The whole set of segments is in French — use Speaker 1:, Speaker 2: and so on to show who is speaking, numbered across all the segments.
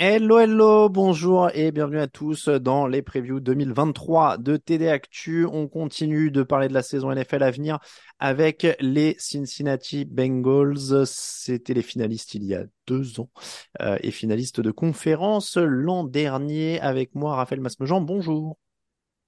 Speaker 1: Hello, hello, bonjour et bienvenue à tous dans les previews 2023 de TD Actu. On continue de parler de la saison NFL à venir avec les Cincinnati Bengals. C'était les finalistes il y a deux ans euh, et finalistes de conférence l'an dernier. Avec moi, Raphaël Masmejean, bonjour.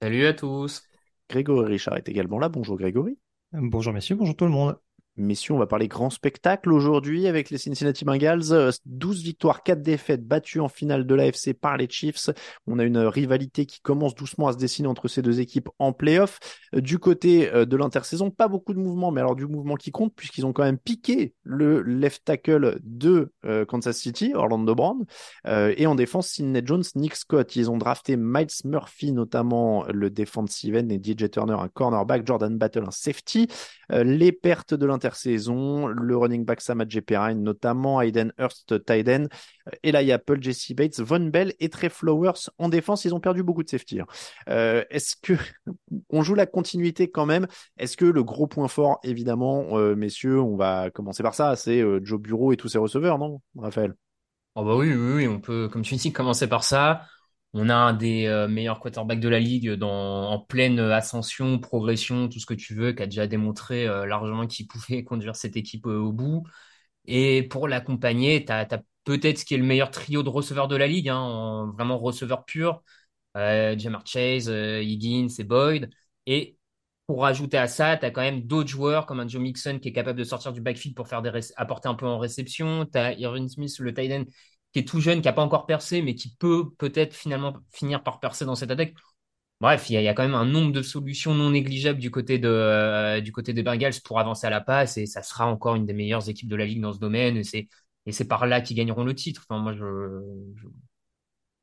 Speaker 2: Salut à tous.
Speaker 1: Grégory Richard est également là. Bonjour Grégory.
Speaker 3: Bonjour messieurs, bonjour tout le monde.
Speaker 1: Messieurs, on va parler grand spectacle aujourd'hui avec les Cincinnati Bengals. Euh, 12 victoires, 4 défaites battues en finale de l'AFC par les Chiefs. On a une rivalité qui commence doucement à se dessiner entre ces deux équipes en playoff. Euh, Du côté euh, de l'intersaison, pas beaucoup de mouvements, mais alors du mouvement qui compte puisqu'ils ont quand même piqué le left tackle de euh, Kansas City, Orlando Brown. Euh, et en défense, Sidney Jones, Nick Scott. Ils ont drafté Miles Murphy, notamment le defensive end, et DJ Turner, un cornerback, Jordan Battle, un safety. Euh, les pertes de l'intersaison, le running back Sam Perrine, notamment Aiden Hurst, Tyden, Eli Apple, Jesse Bates, Von Bell et Trey Flowers. En défense, ils ont perdu beaucoup de safety. hein. Euh, Est-ce que on joue la continuité quand même? Est-ce que le gros point fort, évidemment, euh, messieurs, on va commencer par ça, c'est euh, Joe Bureau et tous ses receveurs, non, Raphaël?
Speaker 2: Oh bah oui, oui, oui, on peut, comme tu dis, commencer par ça. On a un des euh, meilleurs quarterbacks de la ligue dans, en pleine ascension, progression, tout ce que tu veux, qui a déjà démontré euh, largement qu'il pouvait conduire cette équipe euh, au bout. Et pour l'accompagner, tu as, peut-être ce qui est le meilleur trio de receveurs de la ligue, hein, en vraiment receveur pur. Jamar Chase, Higgins et Boyd. Et pour rajouter à ça, tu as quand même d'autres joueurs comme un Joe Mixon qui est capable de sortir du backfield pour faire des apporter un peu en réception. Tu as Irvin Smith, le tight end, qui est tout jeune, qui n'a pas encore percé, mais qui peut peut-être finalement finir par percer dans cette attaque. Bref, il y, a, quand même un nombre de solutions non négligeables du côté de, euh, du côté des Bengals pour avancer à la passe et ça sera encore une des meilleures équipes de la ligue dans ce domaine et c'est, par là qu'ils gagneront le titre.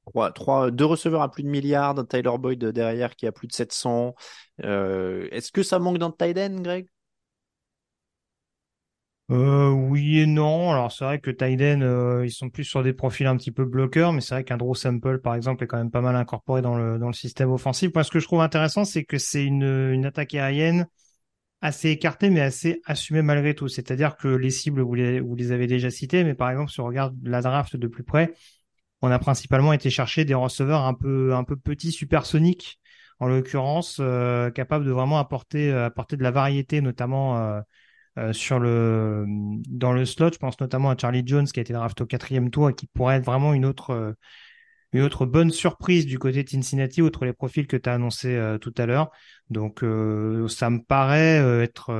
Speaker 1: Trois, trois, deux receveurs à plus de milliards, un Tyler Boyd derrière qui a plus de 700. Euh, Est-ce que ça manque d'un tight end, Greg?
Speaker 3: Euh, oui et non. Alors c'est vrai que Tyden, euh, ils sont plus sur des profils un petit peu bloqueurs, mais c'est vrai qu'un Draw Sample, par exemple, est quand même pas mal incorporé dans le, dans le système offensif. Moi, ce que je trouve intéressant, c'est que c'est une, une attaque aérienne assez écartée, mais assez assumée malgré tout. C'est-à-dire que les cibles, vous les, avez déjà citées, mais par exemple, si on regarde la draft de plus près, on a principalement été chercher des receveurs un peu, un peu petits, supersoniques, en l'occurrence, euh, capables de vraiment apporter, euh, apporter de la variété, notamment euh, sur le, dans le slot. Je pense notamment à Charlie Jones qui a été drafté au quatrième tour et qui pourrait être vraiment une autre, euh, une autre bonne surprise du côté de Cincinnati, outre les profils que tu as annoncés euh, tout à l'heure. Donc, ça me paraît être,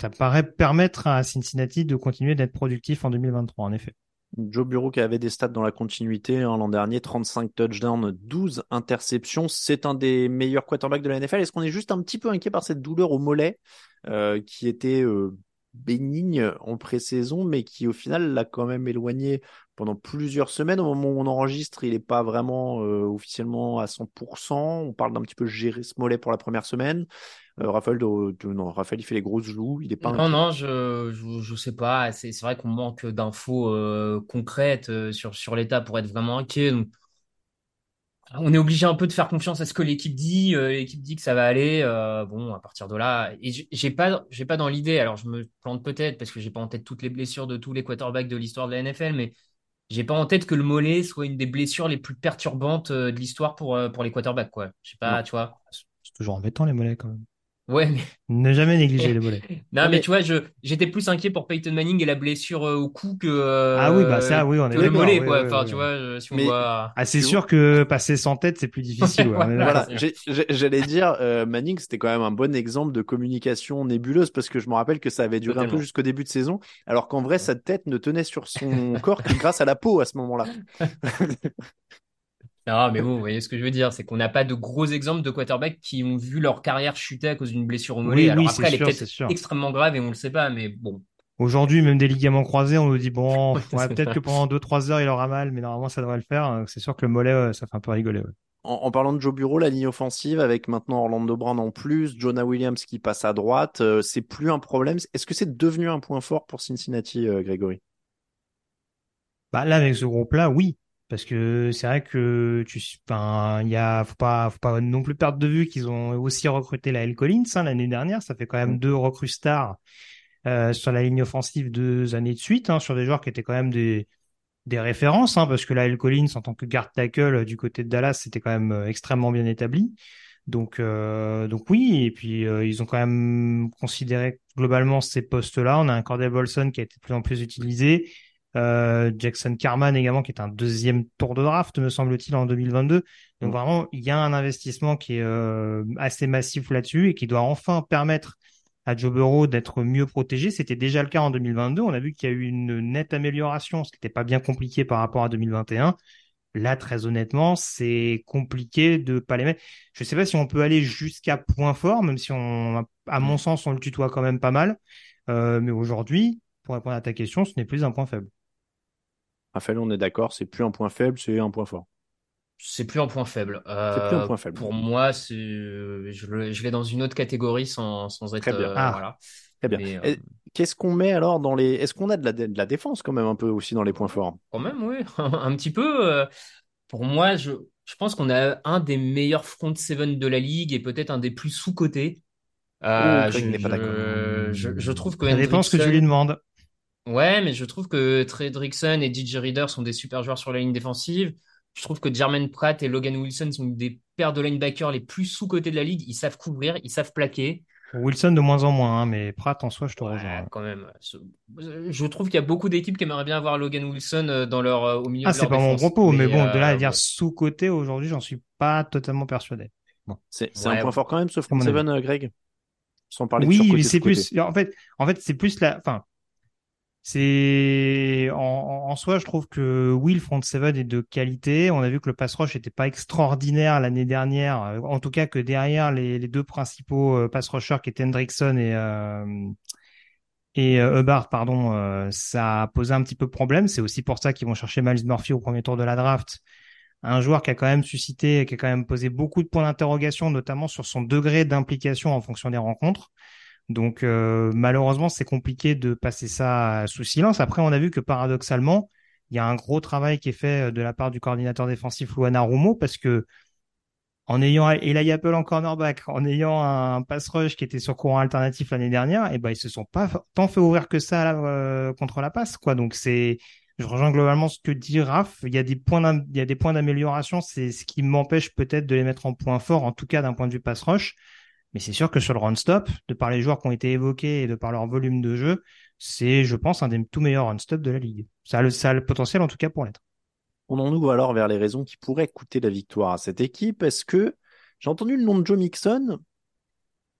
Speaker 3: ça paraît permettre à Cincinnati de continuer d'être productif en 2023, en effet.
Speaker 1: Joe Bureau qui avait des stats dans la continuité hein, l'an dernier, 35 touchdowns, 12 interceptions. C'est un des meilleurs quarterbacks de la NFL. Est-ce qu'on est juste un petit peu inquiet par cette douleur au mollet euh, qui était euh, bénigne en pré-saison, mais qui au final l'a quand même éloigné pendant plusieurs semaines? Au moment où on enregistre, il n'est pas vraiment euh, officiellement à 100%. On parle d'un petit peu gérer ce mollet pour la première semaine. Euh, Raphaël, de- de- non, Raphaël, il fait les grosses joues. Il est pas
Speaker 2: Non, non, je, je, je sais pas. C'est, vrai qu'on manque d'infos euh, concrètes euh, sur, sur l'état pour être vraiment inquiet. Donc, on est obligé un peu de faire confiance à ce que l'équipe dit. Euh, l'équipe dit que ça va aller. euh, bon, à partir de là, et j'ai pas, j'ai pas dans l'idée. Alors, je me plante peut-être parce que j'ai pas en tête toutes les blessures de tous les quarterbacks de l'histoire de la NFL, mais j'ai pas en tête que le mollet soit une des blessures les plus perturbantes de l'histoire pour, pour les quarterbacks, quoi. Je sais pas,
Speaker 1: Non.
Speaker 2: tu vois.
Speaker 3: C'est toujours embêtant les mollets quand même.
Speaker 2: Ouais, mais
Speaker 3: Ne jamais négliger les mollets.
Speaker 2: non, mais
Speaker 1: mais-
Speaker 2: tu vois, je j'étais plus inquiet pour Peyton Manning et la blessure euh, au cou que euh,
Speaker 3: Ah oui, bah ça, oui, on est
Speaker 2: le
Speaker 3: d'accord,
Speaker 2: mollet,
Speaker 3: oui,
Speaker 2: quoi.
Speaker 3: oui,
Speaker 2: Enfin,
Speaker 3: oui,
Speaker 2: tu
Speaker 3: oui.
Speaker 2: vois, euh, si on
Speaker 1: Mais-
Speaker 2: voit.
Speaker 3: Ah, c'est sûr que passer sans tête, c'est plus difficile. ouais,
Speaker 2: Voilà.
Speaker 1: j'allais dire, euh, Manning, c'était quand même un bon exemple de communication nébuleuse parce que je me rappelle que ça avait duré un peu jusqu'au début de saison, alors qu'en vrai, sa tête ne tenait sur son corps que grâce à la peau à ce moment-là.
Speaker 2: Non, mais bon, vous voyez ce que je veux dire, c'est qu'on n'a pas de gros exemples de quarterbacks qui ont vu leur carrière chuter à cause d'une blessure au mollet.
Speaker 3: Oui,
Speaker 2: Alors
Speaker 3: oui,
Speaker 2: après,
Speaker 3: c'est
Speaker 2: elle est peut-être extrêmement grave et on le sait pas, mais bon.
Speaker 3: Aujourd'hui, même des ligaments croisés, on nous dit bon,
Speaker 2: Ouais,
Speaker 3: peut-être que pendant 2-3 heures, il aura mal, mais normalement, ça devrait le faire. Euh, C'est sûr que le mollet, ouais, ça fait un peu rigoler. ouais.
Speaker 1: En, en parlant de Joe Bureau, la ligne offensive avec maintenant Orlando Brown en plus, Jonah Williams qui passe à droite, euh, c'est plus un problème. Est-ce que c'est devenu un point fort pour Cincinnati, euh, Grégory?
Speaker 3: Bah là, avec ce groupe-là, oui. Parce que c'est vrai que tu, enfin, il y a, faut pas, faut pas non plus perdre de vue qu'ils ont aussi recruté la L. Collins hein, l'année dernière. Ça fait quand même
Speaker 1: Mm.
Speaker 3: deux recrues stars euh, sur la ligne offensive deux années de suite, hein, sur des joueurs qui étaient quand même des des références, hein, parce que la L. Collins en tant que guard tackle euh, du côté de Dallas, c'était quand même euh, extrêmement bien établi. Donc, euh, donc oui, et puis euh, ils ont quand même considéré globalement ces postes-là. On a un Cordell Bolson qui a été de plus en plus utilisé. Euh, Jackson Carman également, qui est un deuxième tour de draft, me semble-t-il, en 2022. Donc
Speaker 1: Mm.
Speaker 3: vraiment, il y a un investissement qui est euh, assez massif là-dessus et qui doit enfin permettre à Joe Burrow d'être mieux protégé. C'était déjà le cas en 2022. On a vu qu'il y a eu une nette amélioration, ce qui n'était pas bien compliqué par rapport à 2021. Là, très honnêtement, c'est compliqué de pas les mettre. Je sais pas si on peut aller jusqu'à point fort, même si on, à mon sens, on le tutoie quand même pas mal. Euh, mais aujourd'hui, pour répondre à ta question, ce n'est plus un point faible.
Speaker 1: Raphaël, on est d'accord, c'est plus un point faible, c'est un point fort.
Speaker 2: C'est plus un point faible.
Speaker 1: C'est plus un
Speaker 2: Euh,
Speaker 1: point faible.
Speaker 2: Pour moi, c'est, je, le- je vais dans une autre catégorie sans, sans être.
Speaker 1: Très bien.
Speaker 2: euh,
Speaker 3: Ah.
Speaker 2: voilà.
Speaker 1: Très bien.
Speaker 2: Mais, euh,
Speaker 1: Qu'est-ce qu'on met alors dans les. Est-ce qu'on a de la, de la défense quand même un peu aussi dans les points forts?
Speaker 2: Quand même, oui, un petit peu. euh, Pour moi, je, je pense qu'on a un des meilleurs front seven de la ligue et peut-être un des plus sous-cotés. Euh,
Speaker 1: Oh,
Speaker 2: je,
Speaker 1: n'est pas d'accord.
Speaker 2: je, je, je trouve que
Speaker 3: Ça dépend ce que tu lui demandes.
Speaker 2: Ouais, mais je trouve que Trey et DJ Reader sont des super joueurs sur la ligne défensive. Je trouve que Jermaine Pratt et Logan Wilson sont des paires de linebackers les plus sous-cotés de la ligue. Ils savent couvrir, ils savent plaquer.
Speaker 3: Wilson de moins en moins, hein, mais Pratt en soi, je te
Speaker 2: Ouais,
Speaker 3: rejoins.
Speaker 2: quand même. Je trouve qu'il y a beaucoup d'équipes qui aimeraient bien avoir Logan Wilson euh, dans leur, euh, au milieu
Speaker 3: Ah,
Speaker 2: de
Speaker 3: c'est
Speaker 2: leur
Speaker 3: pas mon propos, mais, bon, de là à
Speaker 2: euh,
Speaker 3: dire
Speaker 2: ouais.
Speaker 3: sous-côté aujourd'hui, j'en suis pas totalement persuadé.
Speaker 1: C'est c'est
Speaker 2: Ouais,
Speaker 1: un point
Speaker 2: ouais.
Speaker 1: fort quand même ce front seven, euh, Greg Sans parler de
Speaker 3: Oui,
Speaker 1: surcoté,
Speaker 3: mais c'est
Speaker 1: sous-coté.
Speaker 3: plus, en fait, en fait, c'est plus la, enfin, c'est, en, soi, je trouve que oui, le front seven est de qualité. On a vu que le pass rush était pas extraordinaire l'année dernière. euh, En tout cas, que derrière les, deux principaux euh, pass rushers qui étaient Hendrickson et, euh, euh, Hubbard, pardon, ça a posé un petit peu de problème. C'est aussi pour ça qu'ils vont chercher Miles Murphy au premier tour de la draft. Un joueur qui a quand même suscité, qui a quand même posé beaucoup de points d'interrogation, notamment sur son degré d'implication en fonction des rencontres. Donc euh, malheureusement, c'est compliqué de passer ça sous silence. Après, on a vu que paradoxalement, il y a un gros travail qui est fait euh, de la part du coordinateur défensif Luana Rumo parce que en ayant Eli Apple en cornerback, en ayant un pass rush qui était sur courant alternatif l'année dernière, et ben ils se sont pas tant fait ouvrir que ça euh, contre la passe quoi. Donc c'est je rejoins globalement ce que dit Raph. Il y a des points il y a des points d'amélioration. C'est ce qui m'empêche peut-être de les mettre en point fort, en tout cas d'un point de vue pass rush. Mais c'est sûr que sur le run stop, de par les joueurs qui ont été évoqués et de par leur volume de jeu, c'est, je pense, un des tout meilleurs run stop de la ligue. Ça a le, ça a le potentiel, en tout cas, pour l'être.
Speaker 1: Tournons-nous alors vers les raisons qui pourraient coûter la victoire à cette équipe. Est-ce que j'ai entendu le nom de Joe Mixon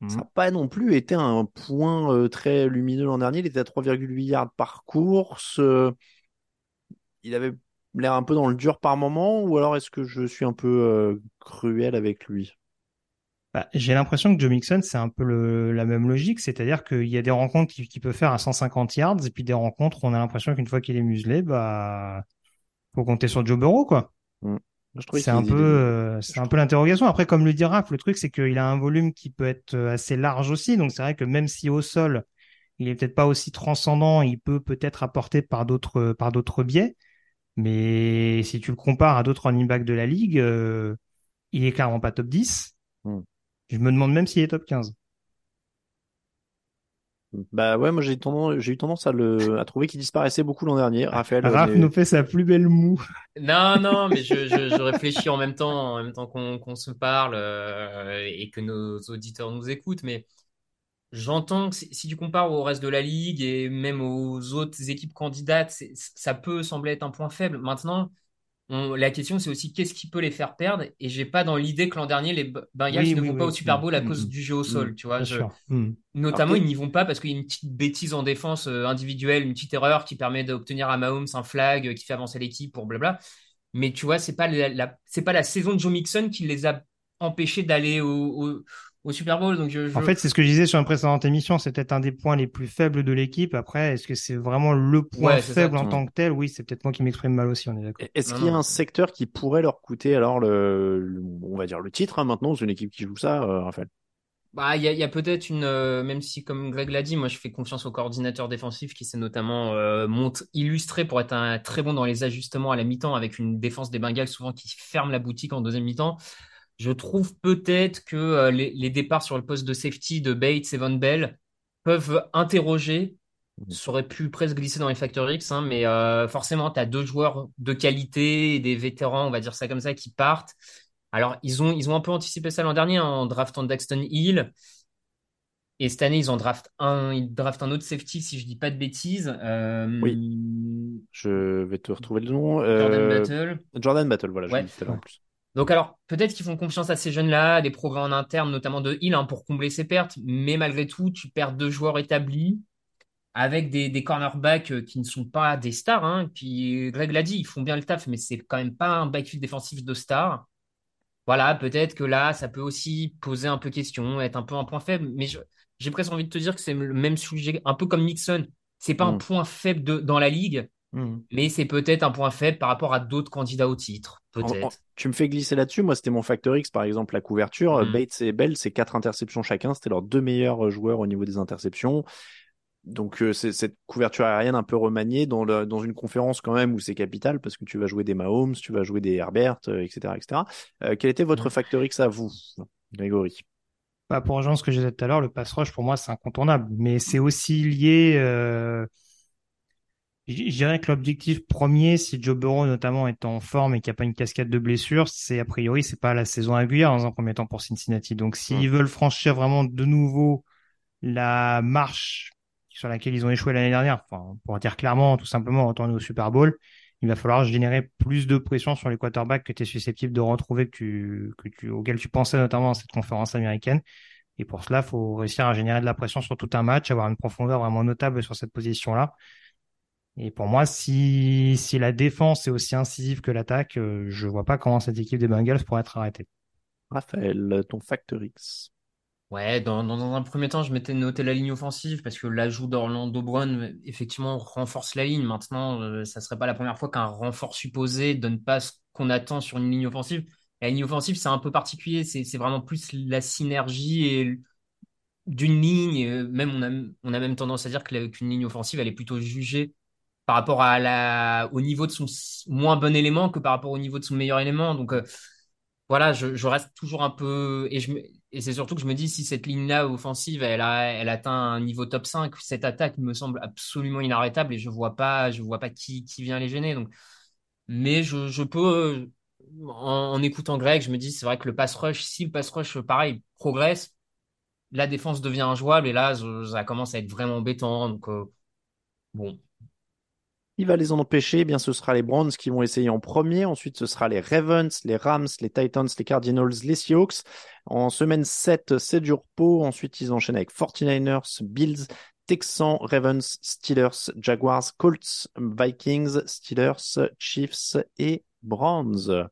Speaker 1: Ça n'a pas non plus été un point euh, très lumineux l'an dernier. Il était à 3,8 yards par course. Euh, il avait l'air un peu dans le dur par moment. Ou alors est-ce que je suis un peu euh, cruel avec lui?
Speaker 3: Bah, j'ai l'impression que Joe Mixon, c'est un peu le, la même logique, c'est-à-dire qu'il y a des rencontres qu'il peut faire à 150 yards, et puis des rencontres où on a l'impression qu'une fois qu'il est muselé, bah, faut compter sur Joe Burrow, quoi.
Speaker 1: Trouvais
Speaker 3: C'est un peu, euh, c'est un peu l'interrogation. Après, comme le dit Raph, le truc, c'est qu'il a un volume qui peut être euh, assez large aussi. Donc, c'est vrai que même si au sol, il est peut-être pas aussi transcendant, il peut peut-être apporter par d'autres, par d'autres biais. Mais si tu le compares à d'autres running backs de la ligue, euh, il est clairement pas top 10.
Speaker 1: Hmm.
Speaker 3: Je me demande même s'il est top 15.
Speaker 1: Bah ouais, moi j'ai tendance, j'ai eu tendance à le, à trouver qu'il disparaissait beaucoup l'an dernier. Raphaël,
Speaker 3: Raph nous fait sa plus belle moue.
Speaker 2: Non, non, mais je, je, je réfléchis en même temps, en même temps qu'on qu'on se parle euh, et que nos auditeurs nous écoutent. Mais j'entends que si, si tu compares au reste de la ligue et même aux autres équipes candidates, ça peut sembler être un point faible. Maintenant, on- la question c'est aussi qu'est-ce qui peut les faire perdre? Et j'ai pas dans l'idée que l'an dernier les Bengals
Speaker 3: Oui,
Speaker 2: ne
Speaker 3: oui,
Speaker 2: vont
Speaker 3: oui.
Speaker 2: pas au Super Bowl à
Speaker 3: Mm,
Speaker 2: cause
Speaker 3: mm,
Speaker 2: du jeu au sol. Tu vois, je-. Notamment, ils n'y vont pas parce qu'il y a une petite bêtise en défense euh, individuelle, une petite erreur qui permet d'obtenir à Mahomes un flag euh, qui fait avancer l'équipe pour blabla. Mais tu vois, c'est pas la, la- c'est pas la saison de Joe Mixon qui les a empêchés d'aller au, au, au Super Bowl. Donc je, je-
Speaker 3: En fait, c'est ce que je disais sur une précédente émission, c'est peut-être un des points les plus faibles de l'équipe. Après, est-ce que c'est vraiment le point
Speaker 2: Ouais, c'est ça.
Speaker 3: faible en tant que tel? Oui, c'est peut-être moi qui m'exprime mal aussi, on est d'accord.
Speaker 1: Est-ce qu'il y a un secteur qui pourrait leur coûter alors le, le- on va dire le titre hein, maintenant, c'est une équipe qui joue ça, euh, Raphaël?
Speaker 2: bah, il y a, il y a peut-être une, euh, même si comme Greg l'a dit, moi je fais confiance au coordinateur défensif qui s'est notamment euh, montre illustré pour être un très bon dans les ajustements à la mi-temps avec une défense des Bengals souvent qui ferme la boutique en deuxième mi-temps. Je trouve peut-être que euh, les, les départs sur le poste de safety de Bates et Von Bell peuvent interroger. Ça aurait pu presque glisser dans les Factor X, hein, mais euh, forcément, tu as deux joueurs de qualité des vétérans, on va dire ça comme ça, qui partent. Alors, ils ont, ils ont un peu anticipé ça l'an dernier en draftant Daxton Hill. Et cette année, ils en draftent un, ils draftent un autre safety, si je dis pas de bêtises. Euh,
Speaker 1: Je vais te retrouver le nom.
Speaker 2: Jordan Battle.
Speaker 1: Jordan Battle, voilà,
Speaker 2: Ouais.
Speaker 1: tout à en plus.
Speaker 2: Donc alors, peut-être qu'ils font confiance à ces jeunes-là, des progrès en interne, notamment de Hill, hein, pour combler ses pertes. Mais malgré tout, tu perds deux joueurs établis avec des, des cornerbacks euh, qui ne sont pas des stars. Hein. Puis Greg l'a dit, ils font bien le taf, mais c'est quand même pas un backfield défensif de stars. Voilà, peut-être que là, ça peut aussi poser un peu question, être un peu un point faible. Mais j'ai presque envie de te dire que c'est le même sujet, un peu comme Nixon. C'est pas un
Speaker 1: Mm.
Speaker 2: point faible de- dans la ligue,
Speaker 3: Hmm.
Speaker 2: mais c'est peut-être un point faible par rapport à d'autres candidats au titre. Peut-être.
Speaker 1: tu me fais glisser là-dessus. Moi, c'était mon facteur X, par exemple, la couverture.
Speaker 2: Mhm.
Speaker 1: Bates et Bell, c'est quatre interceptions chacun. C'était leurs deux meilleurs euh, joueurs au niveau des interceptions. Donc, euh, c'est cette couverture aérienne un peu remaniée dans, le- dans une conférence quand même où c'est capital parce que tu vas jouer des Mahomes, tu vas jouer des Herbert, euh, etc., etc. Euh, quel était votre
Speaker 2: Mhm.
Speaker 1: facteur X à vous, Grégory?
Speaker 3: Bah, pour rejoindre ce que je disais tout à l'heure, le pass rush, pour moi, c'est incontournable. Mais c'est aussi lié, euh, je dirais que l'objectif premier, si Joe Burrow notamment est en forme et qu'il n'y a pas une cascade de blessures, c'est a priori, c'est pas la saison régulière dans un premier temps pour Cincinnati. Donc, s'ils veulent franchir vraiment de nouveau la marche sur laquelle ils ont échoué l'année dernière, enfin, pour dire clairement, tout simplement, retourner au Super Bowl, il va falloir générer plus de pression sur les quarterbacks que tu es susceptible de retrouver, que tu, que tu, auxquels tu pensais notamment dans cette conférence américaine. Et pour cela, il faut réussir à générer de la pression sur tout un match, avoir une profondeur vraiment notable sur cette position-là. Et pour moi, si, si la défense est aussi incisive que l'attaque, euh, je vois pas comment cette équipe des Bengals pourrait être arrêtée.
Speaker 1: Raphaël, ton facteur X.
Speaker 2: Ouais, dans, dans, dans un premier temps, je m'étais noté la ligne offensive parce que l'ajout d'Orlando Brown, effectivement, renforce la ligne. Maintenant, euh, ça serait pas la première fois qu'un renfort supposé donne pas ce qu'on attend sur une ligne offensive. La ligne offensive, c'est un peu particulier. C'est, c'est vraiment plus la synergie et d'une ligne. euh, Même on a, on a même tendance à dire qu'une ligne offensive, elle est plutôt jugée par rapport à la, au niveau de son moins bon élément que par rapport au niveau de son meilleur élément. Donc, euh, voilà, je, reste toujours un peu. Et, et c'est surtout que je me dis, si cette ligne-là offensive, elle, elle atteint un niveau top 5, cette attaque me semble absolument inarrêtable et je vois pas, je vois pas qui, qui vient les gêner. Donc, mais je, je peux, en, écoutant Greg, je me dis, c'est vrai que le pass rush, si le pass rush, pareil, progresse, la défense devient injouable et là, ça commence à être vraiment embêtant. Donc, euh, bon.
Speaker 1: Qui va les en empêcher Eh bien, ce sera les Browns qui vont essayer en premier. Ensuite, ce sera les Ravens, les Rams, les Titans, les Cardinals, les Seahawks. En semaine 7, c'est du repos. Ensuite, ils enchaînent avec 49ers, Bills, Texans, Ravens, Steelers, Jaguars, Colts, Vikings, Steelers, Chiefs et Browns.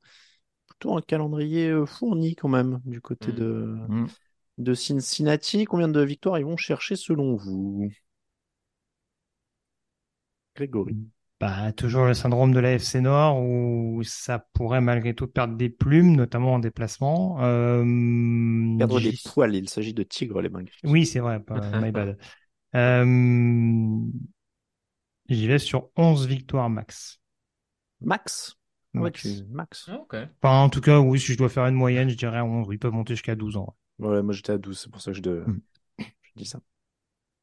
Speaker 1: Plutôt un calendrier euh, fourni quand même du côté
Speaker 2: Mm.
Speaker 1: de,
Speaker 3: Mm.
Speaker 1: de Cincinnati. Combien de victoires ils vont chercher selon vous? Grégory.
Speaker 3: Bah, toujours le syndrome de la FC Nord où ça pourrait malgré tout perdre des plumes, notamment en déplacement. Euh,
Speaker 1: Perdre des poils, il s'agit de tigres, les Bengals.
Speaker 3: Oui, c'est vrai, pas, my bad. Euh, J'y vais sur 11 victoires max.
Speaker 1: Max? Ouais,
Speaker 3: Max.
Speaker 1: tu... Max?
Speaker 3: Enfin, en tout cas, oui, si je dois faire une moyenne, je dirais 11. Ils peuvent monter jusqu'à 12 ans.
Speaker 1: Ouais, moi j'étais à 12, c'est pour ça que je, de...
Speaker 3: Mm.
Speaker 1: je dis ça.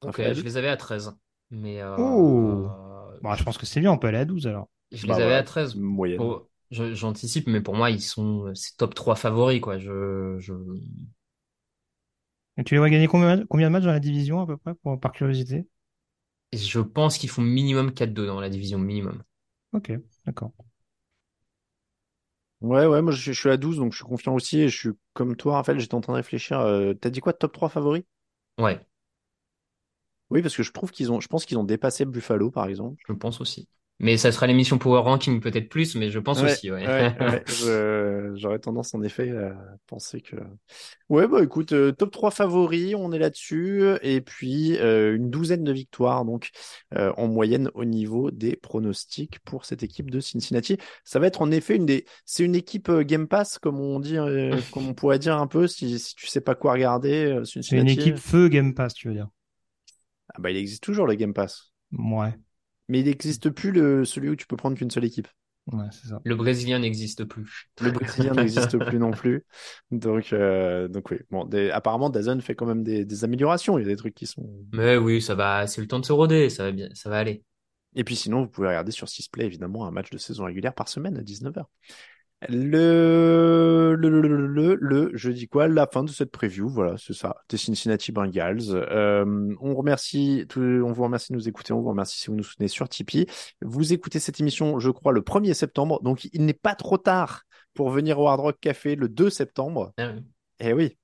Speaker 2: Ok, je les avais à 13. Mais euh,
Speaker 3: Oh.
Speaker 2: Euh,
Speaker 3: Bah, je pense que c'est bien, on peut aller à 12 alors.
Speaker 2: je
Speaker 1: Bah
Speaker 2: les avais
Speaker 1: voilà,
Speaker 2: à 13.
Speaker 1: Moyenne.
Speaker 2: Oh, je- j'anticipe, mais pour moi, ils sont c'est top 3 favoris, quoi. Je, je...
Speaker 3: Et tu les vois gagner combien, combien de matchs dans la division à peu près, pour, par curiosité?
Speaker 2: je pense qu'ils font minimum 4-2 dans la division minimum.
Speaker 3: Ok, d'accord.
Speaker 1: Ouais, ouais, moi je, je suis à 12, donc je suis confiant aussi. Et je suis comme toi, Raphaël, j'étais en train de réfléchir. euh, T'as dit quoi, top 3 favoris?
Speaker 2: Ouais,
Speaker 1: Oui, parce que je trouve qu'ils ont, je pense qu'ils ont dépassé Buffalo, par exemple.
Speaker 2: je pense aussi. Mais ça sera l'émission Power Ranking peut-être plus, mais je pense
Speaker 1: Ouais,
Speaker 2: aussi, ouais.
Speaker 1: ouais, ouais, j'aurais tendance en effet à penser que. Ouais, bah écoute, euh, top 3 favoris, on est là-dessus. Et puis euh, une douzaine de victoires, donc euh, en moyenne au niveau des pronostics pour cette équipe de Cincinnati. Ça va être en effet une des. C'est une équipe euh, Game Pass, comme on dit, euh, comme on pourrait dire un peu, si, si tu sais pas quoi regarder. euh,
Speaker 3: C'est une équipe feu Game Pass, tu veux dire.
Speaker 1: Ah bah il existe toujours le Game Pass.
Speaker 3: Ouais,
Speaker 1: Mais il n'existe plus le, celui où tu peux prendre qu'une seule équipe.
Speaker 3: ouais, c'est ça.
Speaker 2: Le Brésilien n'existe plus.
Speaker 1: Le Brésilien n'existe plus non plus. Donc, euh, donc oui. Bon, des- apparemment, Dazn fait quand même des, des améliorations. Il y a des trucs qui sont.
Speaker 2: Mais oui, ça va, c'est le temps de se roder, ça va bien, ça va aller.
Speaker 1: Et puis sinon, vous pouvez regarder sur Sisplay, évidemment, un match de saison régulière par semaine à 19h. Le, le, le, le, le, je dis quoi? La fin de cette preview, voilà, c'est ça. Des Cincinnati Bengals. Euh, on remercie, tout- on vous remercie de nous écouter. On vous remercie si vous nous soutenez sur Tipeee. Vous écoutez cette émission, je crois, le 1er septembre. Donc, il n'est pas trop tard pour venir au Hard Rock Café le 2 septembre.
Speaker 2: Ah oui.
Speaker 1: Eh oui.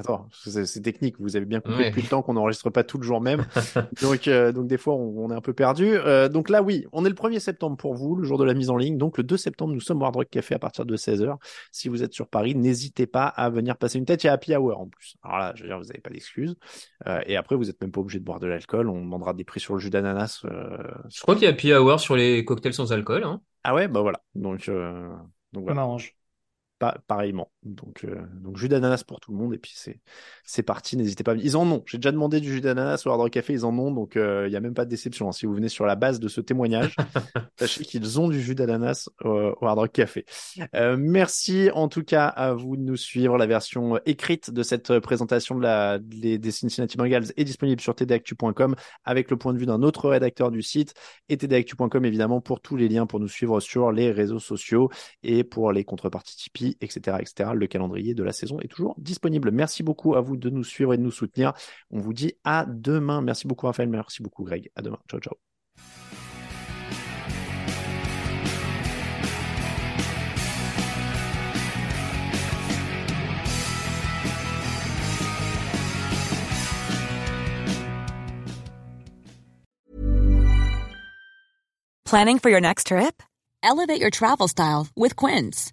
Speaker 1: Attends, c'est c'est technique. Vous avez bien compris depuis le temps qu'on n'enregistre pas tout le jour même. Donc, euh, donc des fois, on, on est un peu perdu. Euh, donc là, oui, on est le 1er septembre pour vous, le jour de la mise en ligne. Donc le 2 septembre, nous sommes au Hard Rock Café à partir de 16h. Si vous êtes sur Paris, n'hésitez pas à venir passer une tête. Il y a Happy Hour en plus. Alors là, je veux dire, vous n'avez pas d'excuses. Euh, et après, vous n'êtes même pas obligé de boire de l'alcool. On demandera des prix sur le jus d'ananas. euh,
Speaker 2: Je crois qu'il y a Happy Hour sur les cocktails sans alcool, hein.
Speaker 1: Ah ouais, bah voilà. Donc, euh, donc
Speaker 3: Ça
Speaker 1: voilà.
Speaker 3: m'arrange.
Speaker 1: Pas pareillement. Donc, euh, donc jus d'ananas pour tout le monde et puis c'est parti. N'hésitez pas. Ils en ont. J'ai déjà demandé du jus d'ananas au Hard Rock Café. Ils en ont. Donc euh, il y a même pas de déception. hein. Si vous venez sur la base de ce témoignage, sachez qu'ils ont du jus d'ananas euh, au Hard Rock Café. Euh, merci en tout cas à vous de nous suivre. La version écrite de cette présentation de la des, des Cincinnati Bengals est disponible sur tdactu.com avec le point de vue d'un autre rédacteur du site et tdactu.com évidemment pour tous les liens pour nous suivre sur les réseaux sociaux et pour les contreparties Tipeee, etc., etc. Le calendrier de la saison est toujours disponible. Merci beaucoup à vous de nous suivre et de nous soutenir. On vous dit à demain. Merci beaucoup Raphaël, merci beaucoup Greg. À demain. Ciao, ciao.
Speaker 4: Planning for your next trip? Elevate your travel style with Quince.